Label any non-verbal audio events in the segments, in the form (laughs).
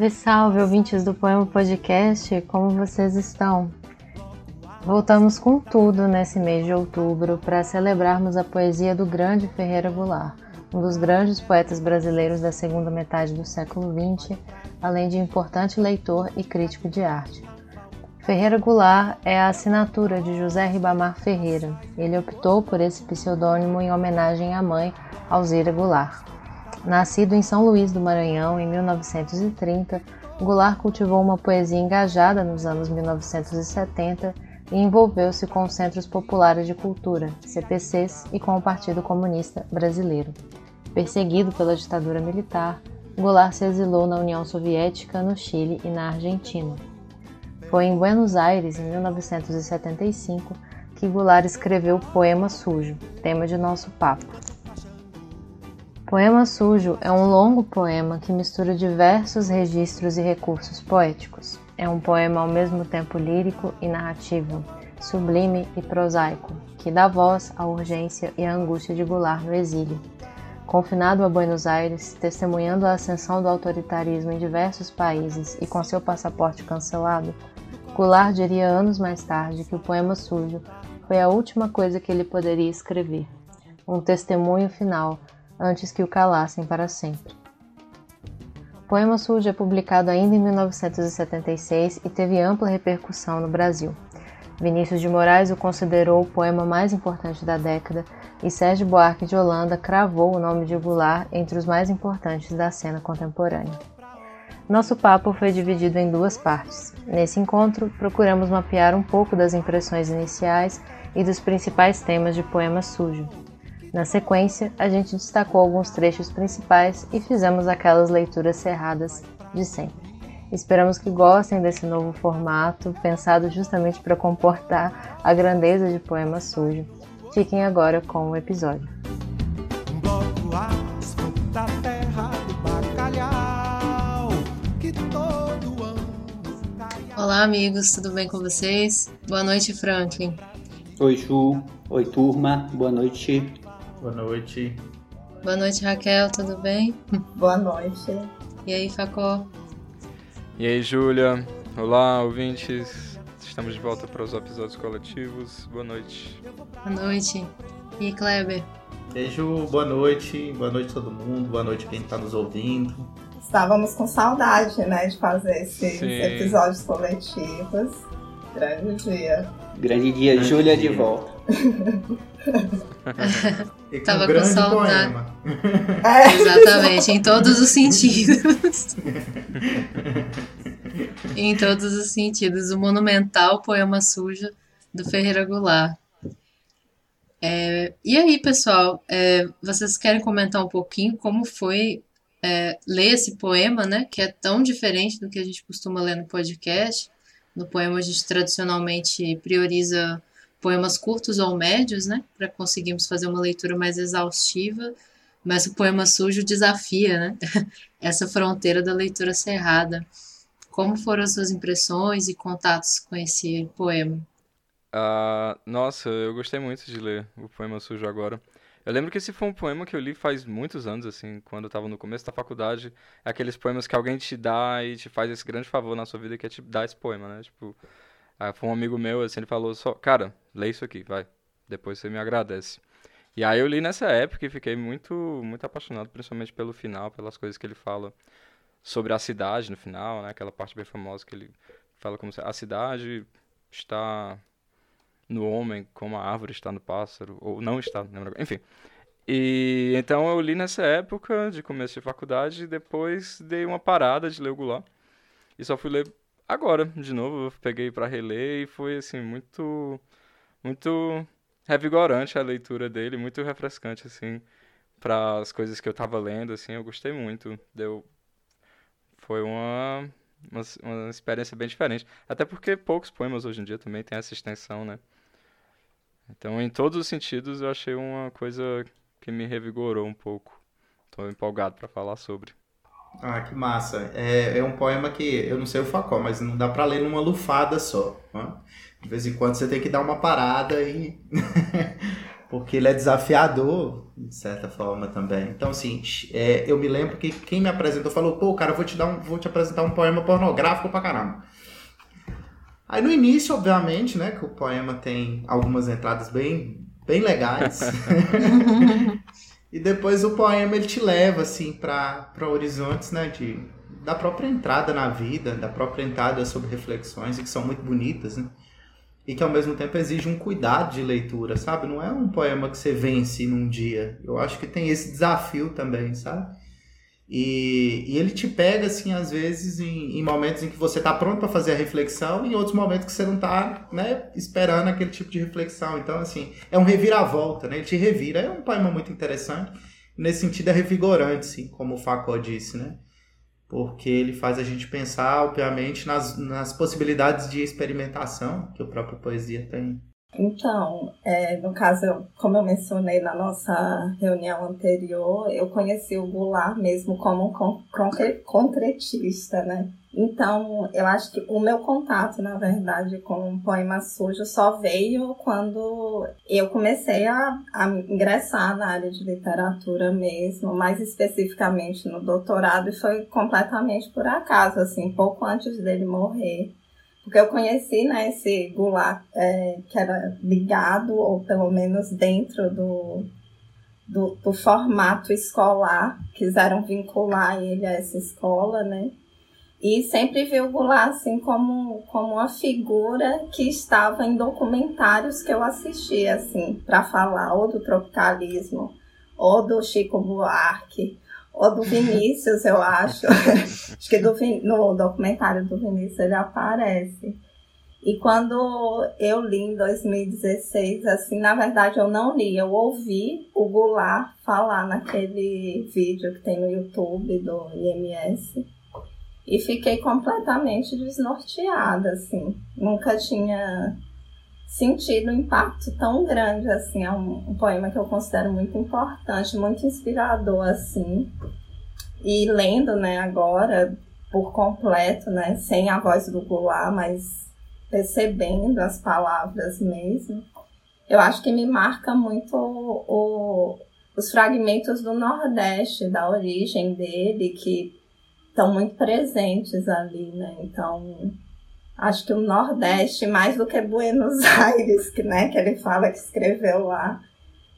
Salve, salve, ouvintes do Poema Podcast, como vocês estão? Voltamos com tudo nesse mês de outubro para celebrarmos a poesia do grande Ferreira Goulart, um dos grandes poetas brasileiros da segunda metade do século XX, além de importante leitor e crítico de arte. Ferreira Goulart é a assinatura de José Ribamar Ferreira. Ele optou por esse pseudônimo em homenagem à mãe, Alzira Goulart. Nascido em São Luís do Maranhão em 1930, Goulart cultivou uma poesia engajada nos anos 1970 e envolveu-se com os Centros Populares de Cultura, CPCs, e com o Partido Comunista Brasileiro. Perseguido pela ditadura militar, Goulart se exilou na União Soviética, no Chile e na Argentina. Foi em Buenos Aires, em 1975, que Goulart escreveu o Poema Sujo, tema de nosso papo. Poema Sujo é um longo poema que mistura diversos registros e recursos poéticos. É um poema ao mesmo tempo lírico e narrativo, sublime e prosaico, que dá voz à urgência e à angústia de Goulart no exílio. Confinado a Buenos Aires, testemunhando a ascensão do autoritarismo em diversos países e com seu passaporte cancelado, Goulart diria anos mais tarde que o poema sujo foi a última coisa que ele poderia escrever, um testemunho final antes que o calassem para sempre. Poema Sujo é publicado ainda em 1976 e teve ampla repercussão no Brasil. Vinícius de Moraes o considerou o poema mais importante da década e Sérgio Buarque de Holanda cravou o nome de Goulart entre os mais importantes da cena contemporânea. Nosso papo foi dividido em duas partes. Nesse encontro, procuramos mapear um pouco das impressões iniciais e dos principais temas de Poema Sujo, na sequência, a gente destacou alguns trechos principais e fizemos aquelas leituras cerradas de sempre. Esperamos que gostem desse novo formato, pensado justamente para comportar a grandeza de Poema Sujo. Fiquem agora com o episódio. Olá, amigos, tudo bem com vocês? Boa noite, Franklin. Oi, Ju. Oi, turma. Boa noite. Boa noite. Boa noite, Raquel, tudo bem? Boa noite. E aí, Facó? E aí, Júlia? Olá, ouvintes. Estamos de volta para os episódios coletivos. Boa noite. Boa noite. E Kleber? Beijo, boa noite. Boa noite todo mundo. Boa noite quem está nos ouvindo. Estávamos com saudade, né, de fazer esses Sim. episódios coletivos. Grande dia. Grande dia, Júlia de volta. (laughs) e Tava com saudade. É. (laughs) Exatamente, em todos os sentidos. (laughs) em todos os sentidos. O monumental poema sujo do Ferreira Goulart. É, e aí, pessoal, é, vocês querem comentar um pouquinho como foi é, ler esse poema, né? Que é tão diferente do que a gente costuma ler no podcast. No poema a gente tradicionalmente prioriza poemas curtos ou médios, né, para conseguirmos fazer uma leitura mais exaustiva, mas o poema sujo desafia, né, (laughs) essa fronteira da leitura cerrada. Como foram as suas impressões e contatos com esse poema? Uh, nossa, eu gostei muito de ler o poema sujo agora. Eu lembro que esse foi um poema que eu li faz muitos anos, assim, quando eu estava no começo da faculdade. Aqueles poemas que alguém te dá e te faz esse grande favor na sua vida, que é te dar esse poema, né? Tipo, Aí foi um amigo meu, assim, ele falou só, cara, lê isso aqui, vai. Depois você me agradece. E aí eu li nessa época e fiquei muito, muito apaixonado, principalmente pelo final, pelas coisas que ele fala sobre a cidade no final, né? Aquela parte bem famosa que ele fala como se a cidade está no homem como a árvore está no pássaro, ou não está, não. Enfim. E então eu li nessa época de começo de faculdade e depois dei uma parada de ler o Goulart. E só fui ler agora, de novo, eu peguei para reler e foi assim muito muito revigorante a leitura dele, muito refrescante assim para as coisas que eu estava lendo, assim, eu gostei muito. Deu foi uma, uma, uma experiência bem diferente, até porque poucos poemas hoje em dia também têm essa extensão, né? Então, em todos os sentidos, eu achei uma coisa que me revigorou um pouco. Estou empolgado para falar sobre. Ah, que massa. É, é um poema que eu não sei o facó, mas não dá para ler numa lufada só. Né? De vez em quando você tem que dar uma parada e (laughs) porque ele é desafiador, de certa forma também. Então, assim, é, eu me lembro que quem me apresentou falou, pô, cara, eu vou te, dar um, vou te apresentar um poema pornográfico pra caramba. Aí no início, obviamente, né, que o poema tem algumas entradas bem, bem legais. (laughs) e depois o poema ele te leva, assim, para horizontes, né, de, da própria entrada na vida, da própria entrada sobre reflexões, que são muito bonitas, né? e que ao mesmo tempo exige um cuidado de leitura, sabe? Não é um poema que você vence num dia. Eu acho que tem esse desafio também, sabe? E, e ele te pega, assim, às vezes, em, em momentos em que você está pronto para fazer a reflexão e em outros momentos que você não está né, esperando aquele tipo de reflexão. Então, assim, é um reviravolta, né? Ele te revira. É um poema muito interessante. Nesse sentido, é revigorante, sim, como o Foucault disse, né? porque ele faz a gente pensar, obviamente, nas, nas possibilidades de experimentação que o próprio poesia tem. Então, é, no caso, como eu mencionei na nossa reunião anterior, eu conheci o Goulart mesmo como um concretista, né? Então, eu acho que o meu contato, na verdade, com o poema sujo só veio quando eu comecei a, a ingressar na área de literatura mesmo, mais especificamente no doutorado, e foi completamente por acaso, assim, pouco antes dele morrer. Porque eu conheci, né, esse Goulart é, que era ligado, ou pelo menos dentro do, do, do formato escolar, quiseram vincular ele a essa escola, né? E sempre vi o Goulart assim como, como uma figura que estava em documentários que eu assistia assim para falar ou do tropicalismo, ou do Chico Buarque, ou do Vinícius, eu acho. (laughs) acho que do, no documentário do Vinícius ele aparece. E quando eu li em 2016, assim, na verdade eu não li, eu ouvi o Goulart falar naquele vídeo que tem no YouTube do IMS e fiquei completamente desnorteada, assim. Nunca tinha sentido um impacto tão grande, assim. É um, um poema que eu considero muito importante, muito inspirador, assim. E lendo, né, agora, por completo, né, sem a voz do Goulart, mas percebendo as palavras mesmo, eu acho que me marca muito o, o, os fragmentos do Nordeste, da origem dele, que estão muito presentes ali, né? Então, acho que o Nordeste, mais do que Buenos (laughs) Aires, que, né, que ele fala que escreveu lá,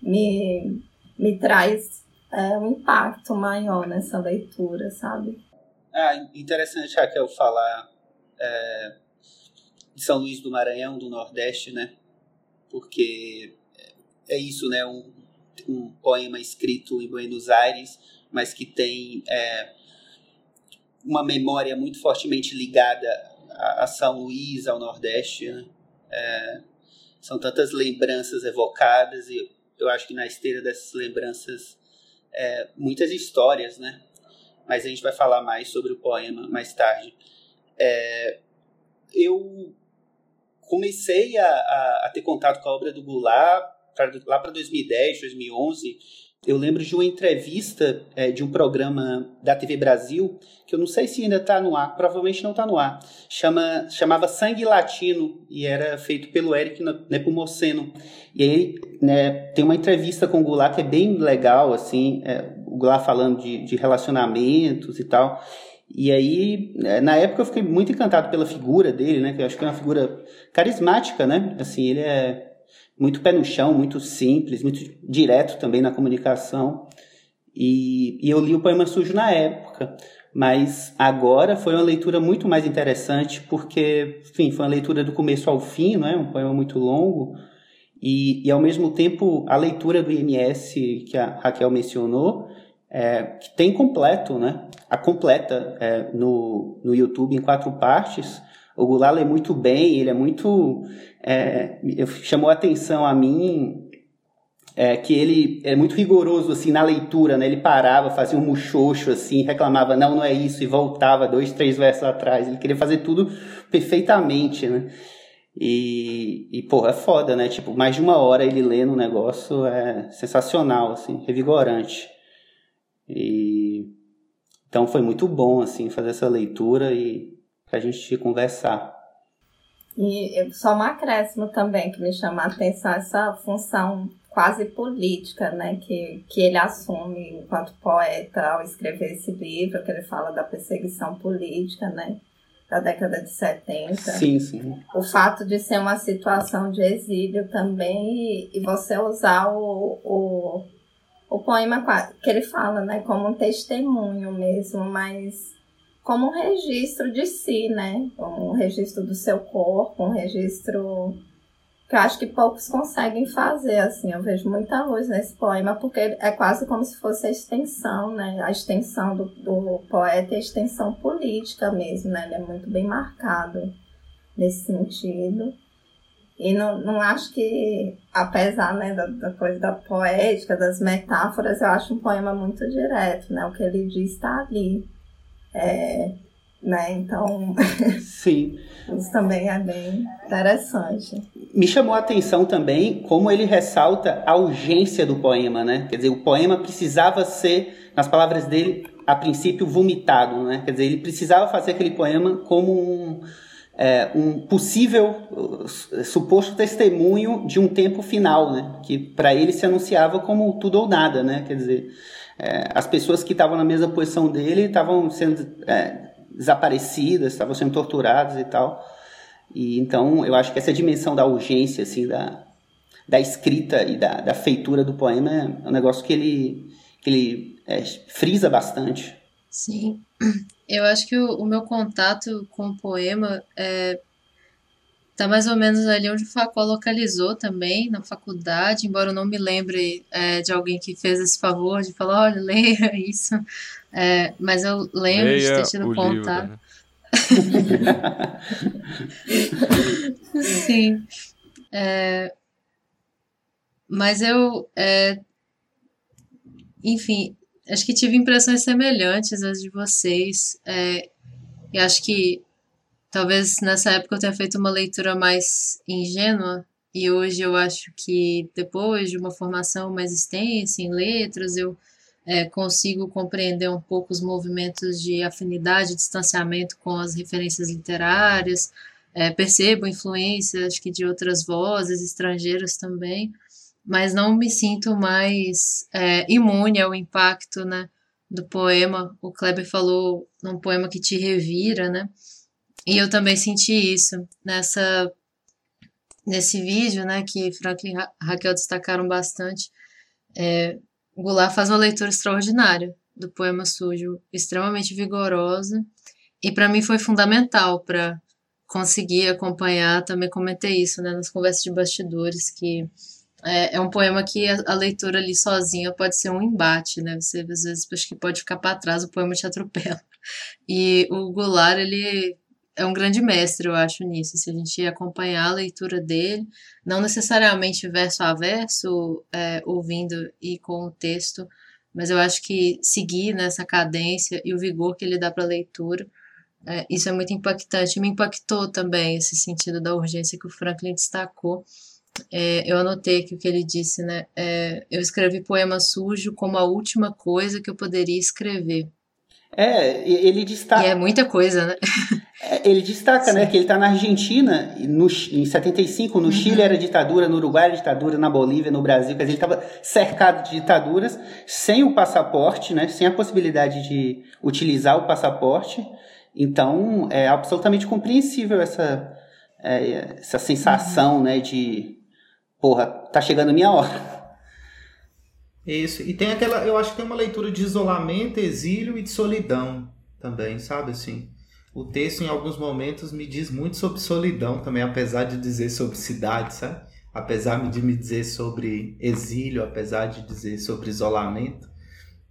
me, me traz é, um impacto maior nessa leitura, sabe? Ah, interessante, Raquel, falar é, de São Luís do Maranhão, do Nordeste, né? Porque é isso, né? Um, um poema escrito em Buenos Aires, mas que tem é, uma memória muito fortemente ligada a, São Luís, ao Nordeste. Né? É, são tantas lembranças evocadas e eu acho que na esteira dessas lembranças é, muitas histórias, né? Mas a gente vai falar mais sobre o poema mais tarde. É, eu comecei a, a, a, ter contato com a obra do Goulart pra, lá para 2010, 2011 eu lembro de uma entrevista é, de um programa da TV Brasil, que eu não sei se ainda está no ar, provavelmente não está no ar, chama, chamava Sangue Latino, e era feito pelo Eric Nepomuceno. E aí né, tem uma entrevista com o Goulart que é bem legal, assim, é, o Goulart falando de, de relacionamentos e tal. E aí, é, na época eu fiquei muito encantado pela figura dele, né, que eu acho que é uma figura carismática, né, assim, ele é muito pé no chão, muito simples, muito direto também na comunicação. E, e eu li o Poema Sujo na época, mas agora foi uma leitura muito mais interessante, porque, enfim, foi uma leitura do começo ao fim, não é? um poema muito longo, e, e ao mesmo tempo a leitura do IMS que a Raquel mencionou, é, que tem completo, né? A completa é, no, no YouTube em quatro partes, o Goulart é muito bem, ele é muito. É, chamou a atenção a mim é, que ele é muito rigoroso assim na leitura, né? Ele parava, fazia um muxoxo assim, reclamava não, não é isso e voltava dois, três versos atrás. Ele queria fazer tudo perfeitamente, né? E, e pô, é foda, né? Tipo, mais de uma hora ele lendo um negócio é sensacional, assim, revigorante. E então foi muito bom assim fazer essa leitura e para a gente conversar. E só um acréscimo também que me chama a atenção essa função quase política, né, que, que ele assume enquanto poeta ao escrever esse livro, que ele fala da perseguição política, né, da década de 70. Sim, sim. O fato de ser uma situação de exílio também e, e você usar o, o, o poema que ele fala, né, como um testemunho mesmo, mas como um registro de si, né, um registro do seu corpo, um registro que eu acho que poucos conseguem fazer, assim, eu vejo muita luz nesse poema, porque é quase como se fosse a extensão, né, a extensão do, do poeta e a extensão política mesmo, né, ele é muito bem marcado nesse sentido. E não, não acho que, apesar né, da, da coisa da poética, das metáforas, eu acho um poema muito direto, né, o que ele diz está ali. É, né? Então, Sim. (laughs) isso também é bem interessante. Me chamou a atenção também como ele ressalta a urgência do poema, né? Quer dizer, o poema precisava ser, nas palavras dele, a princípio vomitado, né? Quer dizer, ele precisava fazer aquele poema como um, é, um possível uh, suposto testemunho de um tempo final, né? Que para ele se anunciava como tudo ou nada, né? Quer dizer, é, as pessoas que estavam na mesma posição dele estavam sendo é, desaparecidas, estavam sendo torturadas e tal. E então eu acho que essa dimensão da urgência, assim, da, da escrita e da, da feitura do poema é um negócio que ele, que ele é, frisa bastante. Sim, eu acho que o, o, meu contato com o poema é, tá mais ou menos ali onde o Facó localizou também, na faculdade, embora eu não me lembre é, de alguém que fez esse favor de falar, olha, (laughs) leia isso, é, mas eu lembro Leia de ter tido contato. Livro, né? (laughs) Sim. É, mas eu, é, enfim, acho que tive impressões semelhantes às de vocês. É, e acho que talvez nessa época eu tenha feito uma leitura mais ingênua. E hoje eu acho que depois de uma formação mais extensa em letras, eu é, consigo compreender um pouco os movimentos de afinidade, distanciamento com as referências literárias, é, percebo influência, acho que de outras vozes estrangeiras também, mas não me sinto mais é, imune ao impacto, né, do poema. O Kleber falou num poema que te revira, né, e eu também senti isso nessa nesse vídeo, né, que Franklin e Raquel destacaram bastante. É, Goulart faz uma leitura extraordinária do poema sujo, extremamente vigorosa, e para mim foi fundamental para conseguir acompanhar. Também comentei isso né, nas conversas de bastidores, que é, é um poema que a, a, leitura ali sozinha pode ser um embate, né? Você às vezes acha que pode ficar para trás, o poema te atropela. E o Goulart, ele é um grande mestre, eu acho, nisso. Se a gente acompanhar a leitura dele, não necessariamente verso a verso, é, ouvindo e com o texto, mas eu acho que seguir nessa cadência e o vigor que ele dá para a leitura, é, isso é muito impactante. Me impactou também esse sentido da urgência que o Franklin destacou. É, eu anotei aqui o que ele disse, né? É, eu escrevi poema sujo como a última coisa que eu poderia escrever. É, ele destaca. E é muita coisa, né? (laughs) É, ele destaca, né, Sim. né, que ele está na Argentina, no, em 75, no uhum. Chile era ditadura, no Uruguai era ditadura, na Bolívia, no Brasil, quer dizer, ele estava cercado de ditaduras, sem o passaporte, né, sem a possibilidade de utilizar o passaporte. Então, é absolutamente compreensível essa, é, essa sensação, uhum. né, de, porra, tá chegando a minha hora. Isso. E tem aquela, eu acho que tem uma leitura de isolamento, exílio e de solidão também, sabe assim? O texto em alguns momentos me diz muito sobre solidão também, apesar de dizer sobre cidade, sabe? Apesar de me dizer sobre exílio, apesar de dizer sobre isolamento,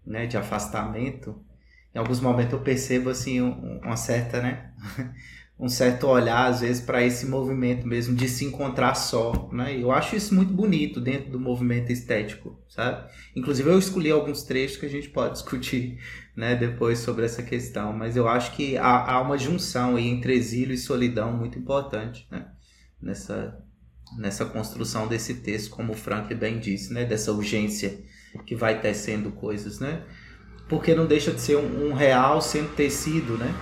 né, de afastamento, em alguns momentos eu percebo assim uma certa, né, (laughs) um certo olhar, às vezes, para esse movimento mesmo de se encontrar só, né? Eu acho isso muito bonito dentro do movimento estético, sabe? Inclusive, eu escolhi alguns trechos que a gente pode discutir, né, depois sobre essa questão, mas eu acho que há, há uma junção entre exílio e solidão muito importante, né? Nessa, nessa construção desse texto, como o Frank bem disse, né? Dessa urgência que vai tecendo coisas, né? Porque não deixa de ser um, um real sendo tecido, né?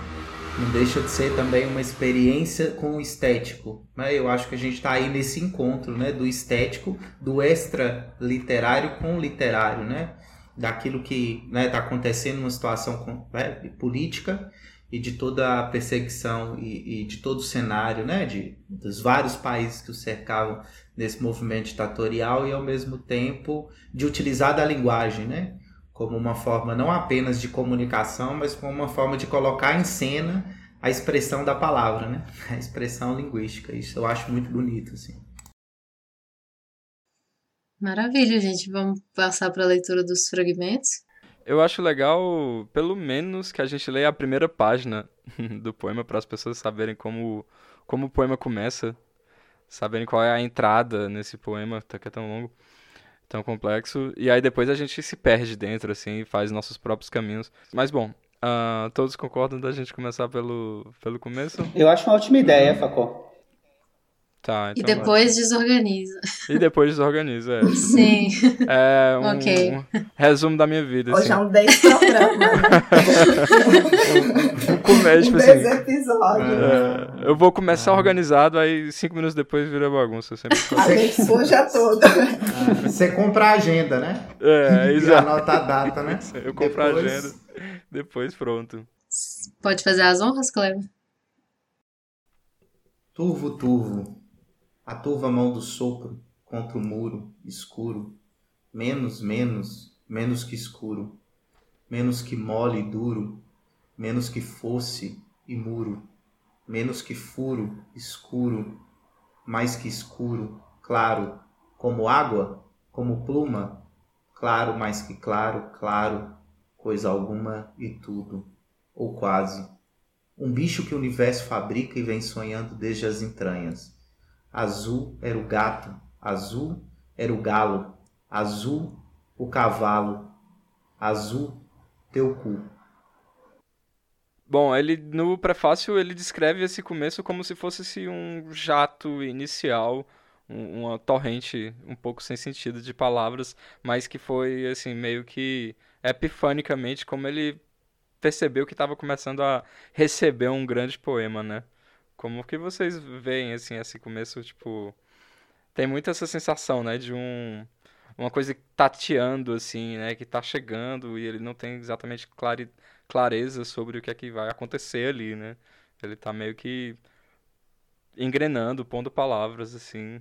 Não deixa de ser também uma experiência com o estético. Né? Eu acho que a gente está aí nesse encontro né? do estético, do extra literário com o literário, né? daquilo que está né, tá acontecendo numa situação né, política e de toda a perseguição e, e, de todo o cenário, né, de, dos vários países que o cercavam nesse movimento ditatorial e ao mesmo tempo de utilizar da linguagem, né, como uma forma não apenas de comunicação, mas como uma forma de colocar em cena a expressão da palavra, né, (laughs) a expressão linguística. Isso eu acho muito bonito, assim. Maravilha, gente. Vamos passar para a leitura dos fragmentos. Eu acho legal, pelo menos, que a gente leia a primeira página (laughs) do poema para as pessoas saberem como, como o poema começa, saberem qual é a entrada nesse poema, que é tão longo, tão complexo, e aí depois a gente se perde dentro, assim, e faz nossos próprios caminhos. Mas bom, uh, todos concordam da gente começar pelo, pelo começo? Eu acho uma ótima ideia, Facó. Tá, então e depois vai. desorganiza. E depois desorganiza, é. Sim. É um, okay. um resumo da minha vida. Hoje assim. é um 10 programa. Um, um, comédia, tipo assim, episódios. É, eu vou começar organizado, aí cinco minutos depois vira bagunça. Sempre a gente suja toda. Ah, você compra a agenda, né? É, exato. E anota a data, né? (laughs) Eu compro depois... a agenda, depois pronto. Pode fazer as honras, Cleber? Turvo, turvo a turva mão do sopro contra o muro escuro, menos, menos, menos que escuro, menos que mole e duro, menos que fosse e muro, menos que furo, escuro, mais que escuro, claro, como água, como pluma, claro mais que claro, claro, coisa alguma e tudo, ou quase. Um bicho que o universo fabrica e vem sonhando desde as entranhas Azul era o gato, azul era o galo, azul o cavalo, azul teu cu. Bom, ele no prefácio ele descreve esse começo como se fosse um jato inicial, um, uma torrente um pouco sem sentido de palavras, mas que foi assim meio que epifanicamente como ele percebeu que estava começando a receber um grande poema, né? Como que vocês veem, assim, esse começo, tipo... Tem muito essa sensação, né, de um... Uma coisa tateando, assim, né, que tá chegando e ele não tem exatamente clare, clareza sobre o que é que vai acontecer ali, né? Ele tá meio que engrenando, pondo palavras, assim.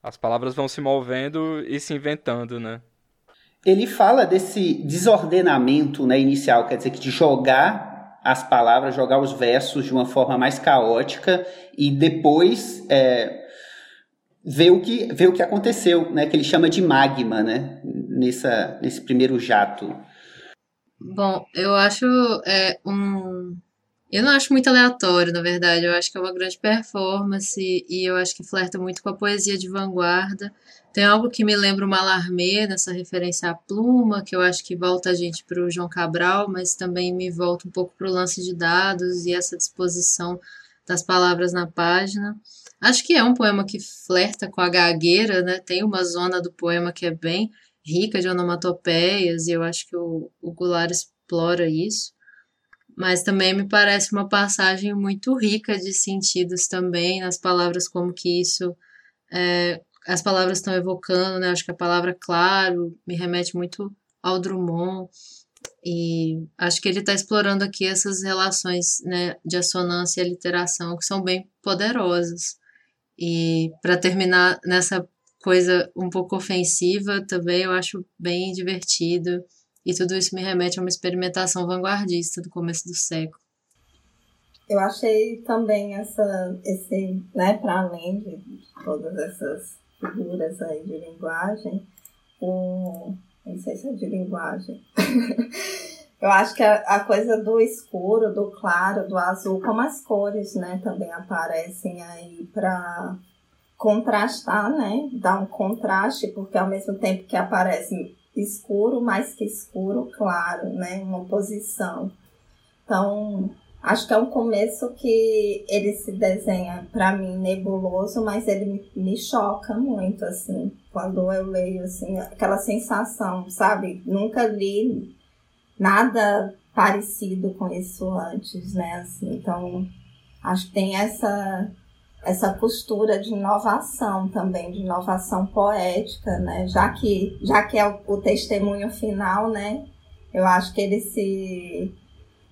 As palavras vão se movendo e se inventando, né? Ele fala desse desordenamento né, inicial, quer dizer, que de jogar as palavras, jogar os versos de uma forma mais caótica e depois é, ver, o que, ver o que aconteceu, né? Que ele chama de magma, né? Nessa, nesse primeiro jato. Bom, eu acho é, um. Eu não acho muito aleatório, na verdade. Eu acho que é uma grande performance e eu acho que flerta muito com a poesia de vanguarda. Tem algo que me lembra o Malarmé, nessa referência à pluma, que eu acho que volta a gente para o João Cabral, mas também me volta um pouco para o lance de dados e essa disposição das palavras na página. Acho que é um poema que flerta com a gagueira, né? Tem uma zona do poema que é bem rica de onomatopeias, e eu acho que o, o Goulart explora isso. Mas também me parece uma passagem muito rica de sentidos também, nas palavras como que isso é, as palavras estão evocando, né? Acho que a palavra claro me remete muito ao Drummond. E acho que ele está explorando aqui essas relações né, de assonância e literação que são bem poderosas. E para terminar nessa coisa um pouco ofensiva também, eu acho bem divertido. E tudo isso me remete a uma experimentação vanguardista do começo do século. Eu achei também essa, esse, né, para além de todas essas figuras aí de linguagem, o. Não sei se é de linguagem. (laughs) Eu acho que a, a, coisa do escuro, do claro, do azul, como as cores, né, também aparecem aí para contrastar, né, dar um contraste, porque ao mesmo tempo que aparece escuro, mais que escuro, claro, né, uma oposição. Então, Acho que é um começo que ele se desenha para mim nebuloso, mas ele me, choca muito assim, quando eu leio assim, aquela sensação, sabe? Nunca li nada parecido com isso antes, né? Assim, então, acho que tem essa essa costura de inovação também, de inovação poética, né? Já que já que é o, o testemunho final, né? Eu acho que ele se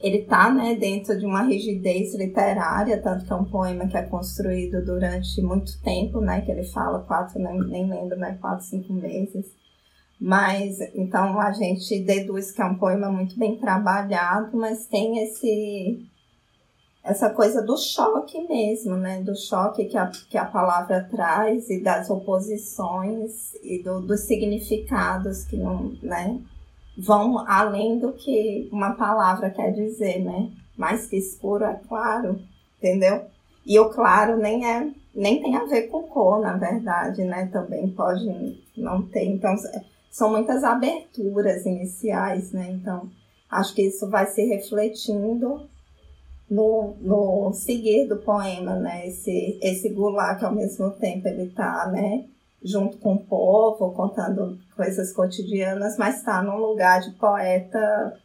ele tá, né, dentro de uma rigidez literária, tanto que é um poema que é construído durante muito tempo, né, que ele fala quatro, nem, nem lembro, né, quatro, cinco meses. Mas, então, a gente deduz que é um poema muito bem trabalhado, mas tem esse essa coisa do choque mesmo, né? Do choque que a, que a palavra traz e das oposições e do, dos significados que não, né? Vão além do que uma palavra quer dizer, né? Mais que escuro é claro, entendeu? E o claro nem é nem tem a ver com cor, na verdade, né? Também pode não ter. Então, são muitas aberturas iniciais, né? Então, acho que isso vai se refletindo no, no seguir do poema, né? Esse, esse Goulart que ao mesmo tempo ele tá, né? Junto com o povo, contando coisas cotidianas, mas está num lugar de poeta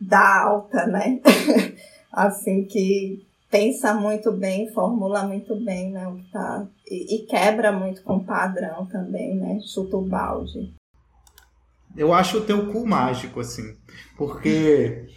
da alta, né? (laughs) assim que pensa muito bem, formula muito bem, né? O que tá e, e quebra muito com o padrão também, né? Chuta o balde. Eu acho o teu cu mágico, assim, porque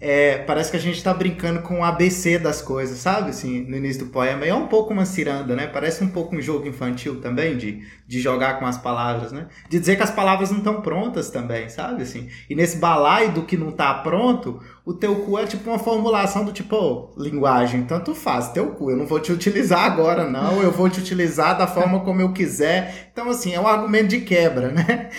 é, parece que a gente está brincando com o ABC das coisas, sabe? Assim, no início do poema. E é um pouco uma ciranda, né? Parece um pouco um jogo infantil também, de, de jogar com as palavras, né? De dizer que as palavras não estão prontas também, sabe? Assim, e nesse balaio do que não está pronto, o teu cu é tipo uma formulação do tipo, oh, linguagem, tanto faz, teu cu, eu não vou te utilizar agora, não, eu vou te utilizar da forma como eu quiser. Então, assim, é um argumento de quebra, né?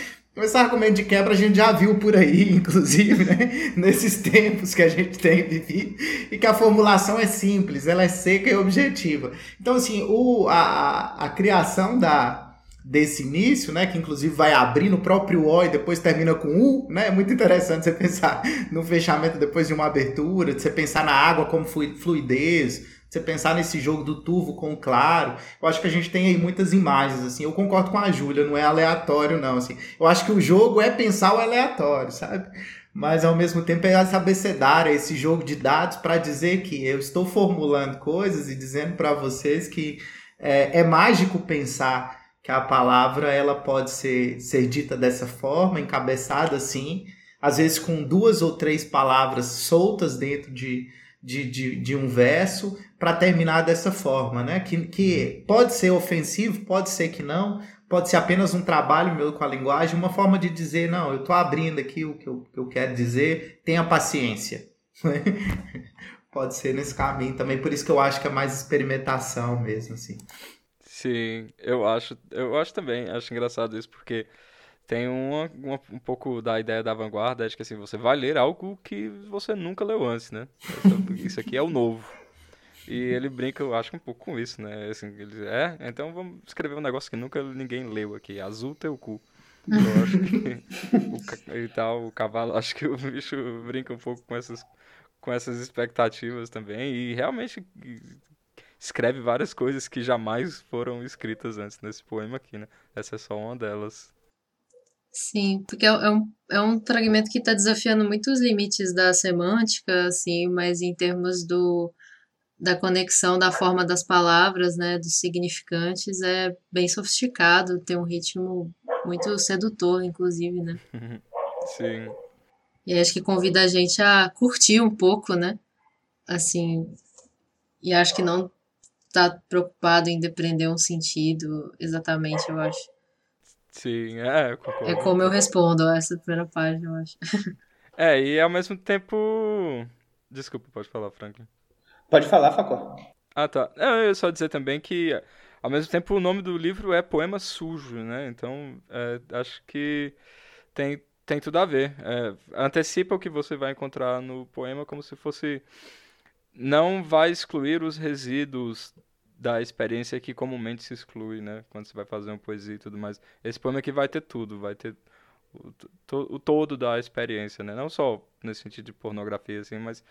Esse argumento de quebra a gente já viu por aí, (laughs) inclusive, né? nesses tempos que a gente tem vivido, e que a formulação é simples, ela é seca e objetiva. Então, assim, o, a, a criação da, desse início, né, que inclusive vai abrir no próprio O e depois termina com U, né? É muito interessante você pensar no fechamento depois de uma abertura, de você pensar na água como fluidez, você pensar nesse jogo do turvo com o claro, eu acho que a gente tem aí muitas imagens, assim, eu concordo com a Júlia, não é aleatório não, assim, eu acho que o jogo é pensar o aleatório, sabe? Mas ao mesmo tempo é essa abecedária, esse jogo de dados para dizer que eu estou formulando coisas e dizendo para vocês que é, é mágico pensar que a palavra ela pode ser, ser dita dessa forma, encabeçada assim, às vezes com duas ou três palavras soltas dentro de, de, de, de um verso, para terminar dessa forma, né? Que, que pode ser ofensivo, pode ser que não, pode ser apenas um trabalho meu com a linguagem, uma forma de dizer, não, eu estou abrindo aqui o que eu, que eu quero dizer, tenha paciência. (laughs) pode ser nesse caminho também, por isso que eu acho que é mais experimentação mesmo, assim. Sim, eu acho, eu acho também, acho engraçado isso, porque tem uma, uma, um pouco da ideia da vanguarda, acho que assim, você vai ler algo que você nunca leu antes, né? Isso aqui é o novo. E ele brinca, eu acho, um pouco com isso, né? Assim, ele é, então vamos escrever um negócio que nunca ninguém leu aqui. Azul teu cu. Eu acho que o, e tal, o cavalo, (laughs) acho que o bicho brinca um pouco com essas, com essas expectativas também. E realmente escreve várias coisas que jamais foram escritas antes nesse poema aqui, né? Essa é só uma delas. Sim, porque é, é um, é um fragmento que está desafiando muito os limites da semântica, assim, mas em termos do, da conexão da forma das palavras, né, dos significantes, é bem sofisticado, tem um ritmo muito sedutor, inclusive, né? (laughs) Sim. E acho que convida a gente a curtir um pouco, né? Assim, e acho que não tá preocupado em depreender um sentido exatamente, eu acho. Sim, é, concordo. É como eu respondo essa primeira página, eu acho. É, e ao mesmo tempo. Desculpa, pode falar, Franklin. Pode falar, Facó. Ah, tá. Eu ia só dizer também que, ao mesmo tempo, o nome do livro é Poema Sujo, né? Então, é, acho que tem, tem tudo a ver. É, antecipa o que você vai encontrar no poema como se fosse. Não vai excluir os resíduos da experiência que comumente se exclui, né? Quando você vai fazer uma poesia e tudo mais. Esse poema aqui vai ter tudo, vai ter o, to, o todo da experiência, né? Não só nesse sentido de pornografia, assim, mas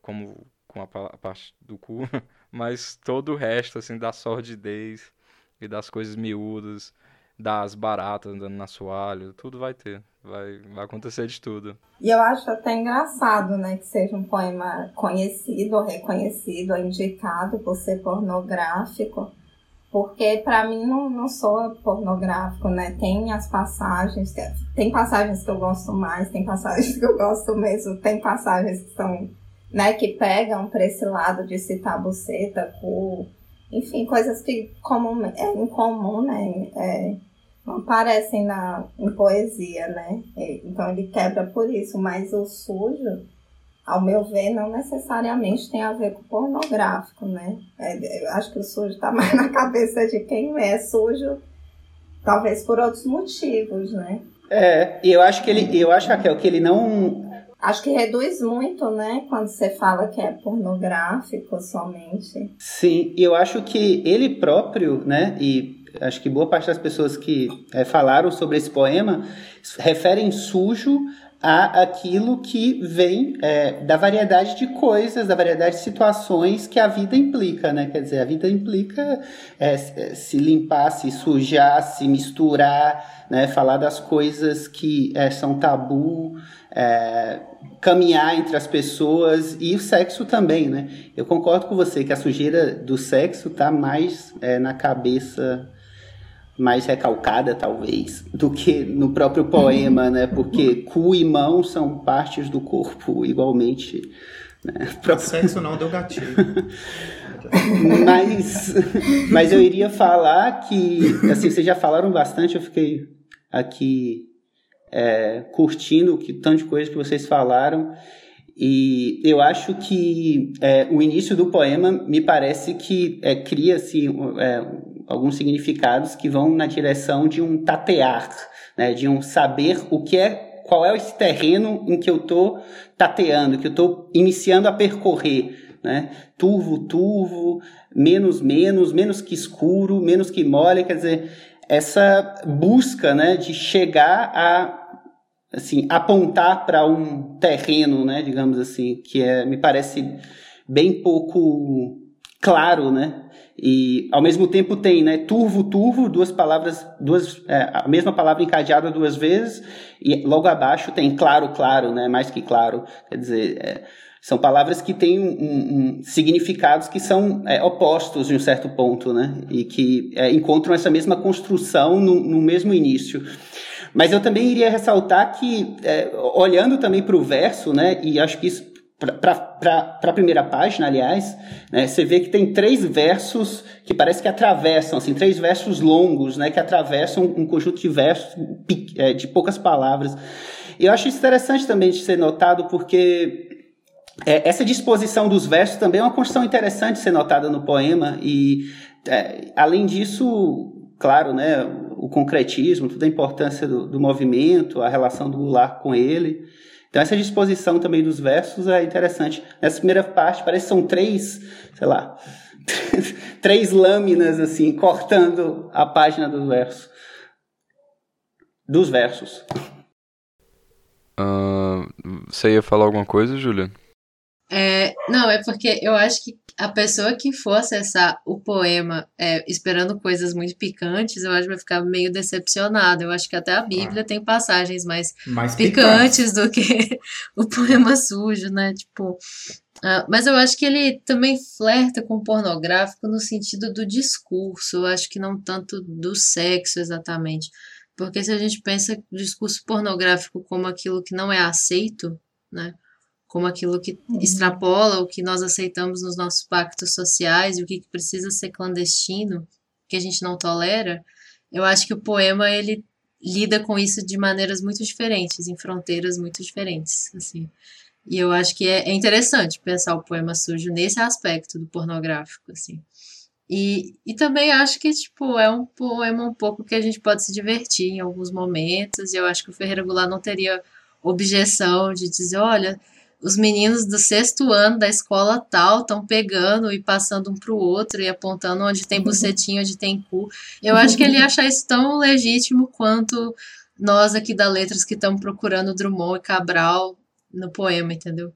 como com a, a parte do cu, (laughs) mas todo o resto, assim, da sordidez e das coisas miúdas. Das baratas andando na soalho, tudo vai ter. Vai, vai acontecer de tudo. E eu acho até engraçado, né, que seja um poema conhecido, ou reconhecido, ou indicado por ser pornográfico, porque para mim não, não sou pornográfico, né? Tem as passagens, tem passagens que eu gosto mais, tem passagens (laughs) que eu gosto mesmo, tem passagens que são, né, que pegam para esse lado de citar buceta, cu, enfim, coisas que comum, é incomum, né? É, não aparecem na, em poesia, né? Então ele quebra por isso, mas o sujo, ao meu ver, não necessariamente tem a ver com pornográfico, né? É, eu acho que o sujo está (laughs) mais na cabeça de quem é sujo, talvez por outros motivos, né? É, e eu acho que ele, eu acho, Raquel, que ele não. Acho que reduz muito, né? Quando você fala que é pornográfico somente. Sim, e eu acho que ele próprio, né? E acho que boa parte das pessoas que é, falaram sobre esse poema referem sujo a aquilo que vem é, da variedade de coisas, da variedade de situações que a vida implica, né? Quer dizer, a vida implica é, se limpar, se sujar, se misturar, né? Falar das coisas que é, são tabu, caminhar entre as pessoas e o sexo também, né? Eu concordo com você que a sujeira do sexo tá mais na cabeça mais recalcada, talvez, do que no próprio poema, né? Porque cu e mão são partes do corpo igualmente. Né? Pro... Sexo não deu gatilho. (laughs) mas, mas eu iria falar que, assim, vocês já falaram bastante, eu fiquei aqui é, curtindo que tanto de coisa que vocês falaram. E eu acho que é, o início do poema me parece que é, cria-se é, alguns significados que vão na direção de um tatear, né, de um saber o que é, qual é esse terreno em que eu estou tateando, que eu estou iniciando a percorrer. Né? Turvo, turvo, menos, menos, menos que escuro, menos que mole, quer dizer, essa busca né, de chegar a assim apontar para um terreno, né, digamos assim, que é, me parece bem pouco claro, né? E ao mesmo tempo tem, né, turvo, turvo, duas palavras, duas, é, a mesma palavra encadeada duas vezes, e logo abaixo tem claro, claro, né, mais que claro. Quer dizer, é, são palavras que têm um, um, significados que são é, opostos em um certo ponto, né, e que é, encontram essa mesma construção no, no mesmo início. Mas eu também iria ressaltar que, é, olhando também para o verso, né, e acho que isso para a primeira página, aliás, né, você vê que tem três versos que parece que atravessam, assim, três versos longos, né, que atravessam um conjunto de versos é, de poucas palavras. E eu acho interessante também de ser notado, porque é, essa disposição dos versos também é uma construção interessante de ser notada no poema, e é, além disso, claro, né, o concretismo, toda a importância do, do movimento, a relação do Goulart com ele. Então essa disposição também dos versos é interessante. Nessa primeira parte parece que são três, sei lá, (laughs) três lâminas assim cortando a página do verso. Dos versos. Uh, você ia falar alguma coisa, Júlia? Não, é porque eu acho que a pessoa que for acessar o poema é, esperando coisas muito picantes, eu acho que vai ficar meio decepcionada. Eu acho que até a Bíblia ah. tem passagens mais, mais picantes, picantes do que (laughs) o poema sujo, né? Tipo. Uh, mas eu acho que ele também flerta com o pornográfico no sentido do discurso, eu acho que não tanto do sexo exatamente. Porque se a gente pensa o discurso pornográfico como aquilo que não é aceito, né? Como aquilo que extrapola o que nós aceitamos nos nossos pactos sociais e o que precisa ser clandestino, que a gente não tolera, eu acho que o poema ele lida com isso de maneiras muito diferentes, em fronteiras muito diferentes, assim. E eu acho que é, é interessante pensar o poema sujo nesse aspecto do pornográfico, assim. E, e também acho que, tipo, é um poema um pouco que a gente pode se divertir em alguns momentos, e eu acho que o Ferreira Goulart não teria objeção de dizer, olha, os meninos do sexto ano da escola tal estão pegando e passando um para o outro e apontando onde tem bucetinho, onde tem cu. Eu acho que ele acha isso tão legítimo quanto nós aqui da Letras que estamos procurando Drummond e Cabral no poema, entendeu?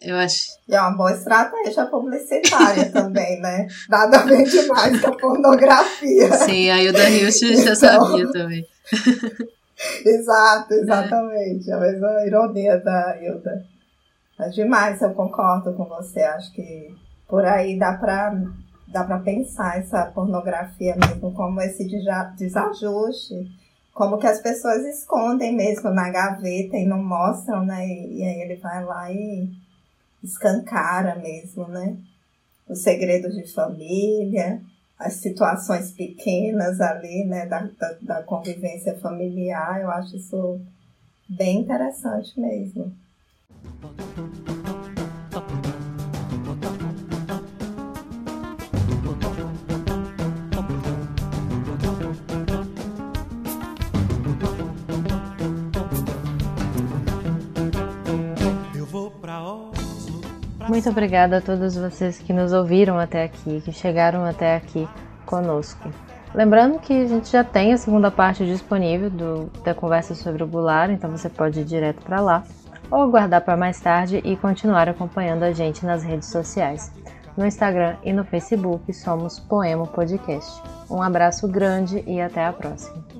Eu acho. E é uma boa estratégia publicitária também, né? Nada vem demais com a pornografia. Sim, a Hilda Hilst já então... sabia também. (laughs) Exato, exatamente. É. A mesma ironia da Hilda. Mas demais, eu concordo com você. Acho que por aí dá pra, dá pra pensar essa pornografia mesmo como esse desajuste. Como que as pessoas escondem mesmo na gaveta e não mostram, né? E, e aí ele vai lá e escancara mesmo, né? Os segredos de família, as situações pequenas ali, né? Da, da, da convivência familiar. Eu acho isso bem interessante mesmo. Muito obrigada a todos vocês que nos ouviram até aqui, que chegaram até aqui conosco. Lembrando que a gente já tem a segunda parte disponível do, da conversa sobre o Goulart, então você pode ir direto para lá ou aguardar para mais tarde e continuar acompanhando a gente nas redes sociais. No Instagram e no Facebook somos Poema Podcast. Um abraço grande e até a próxima.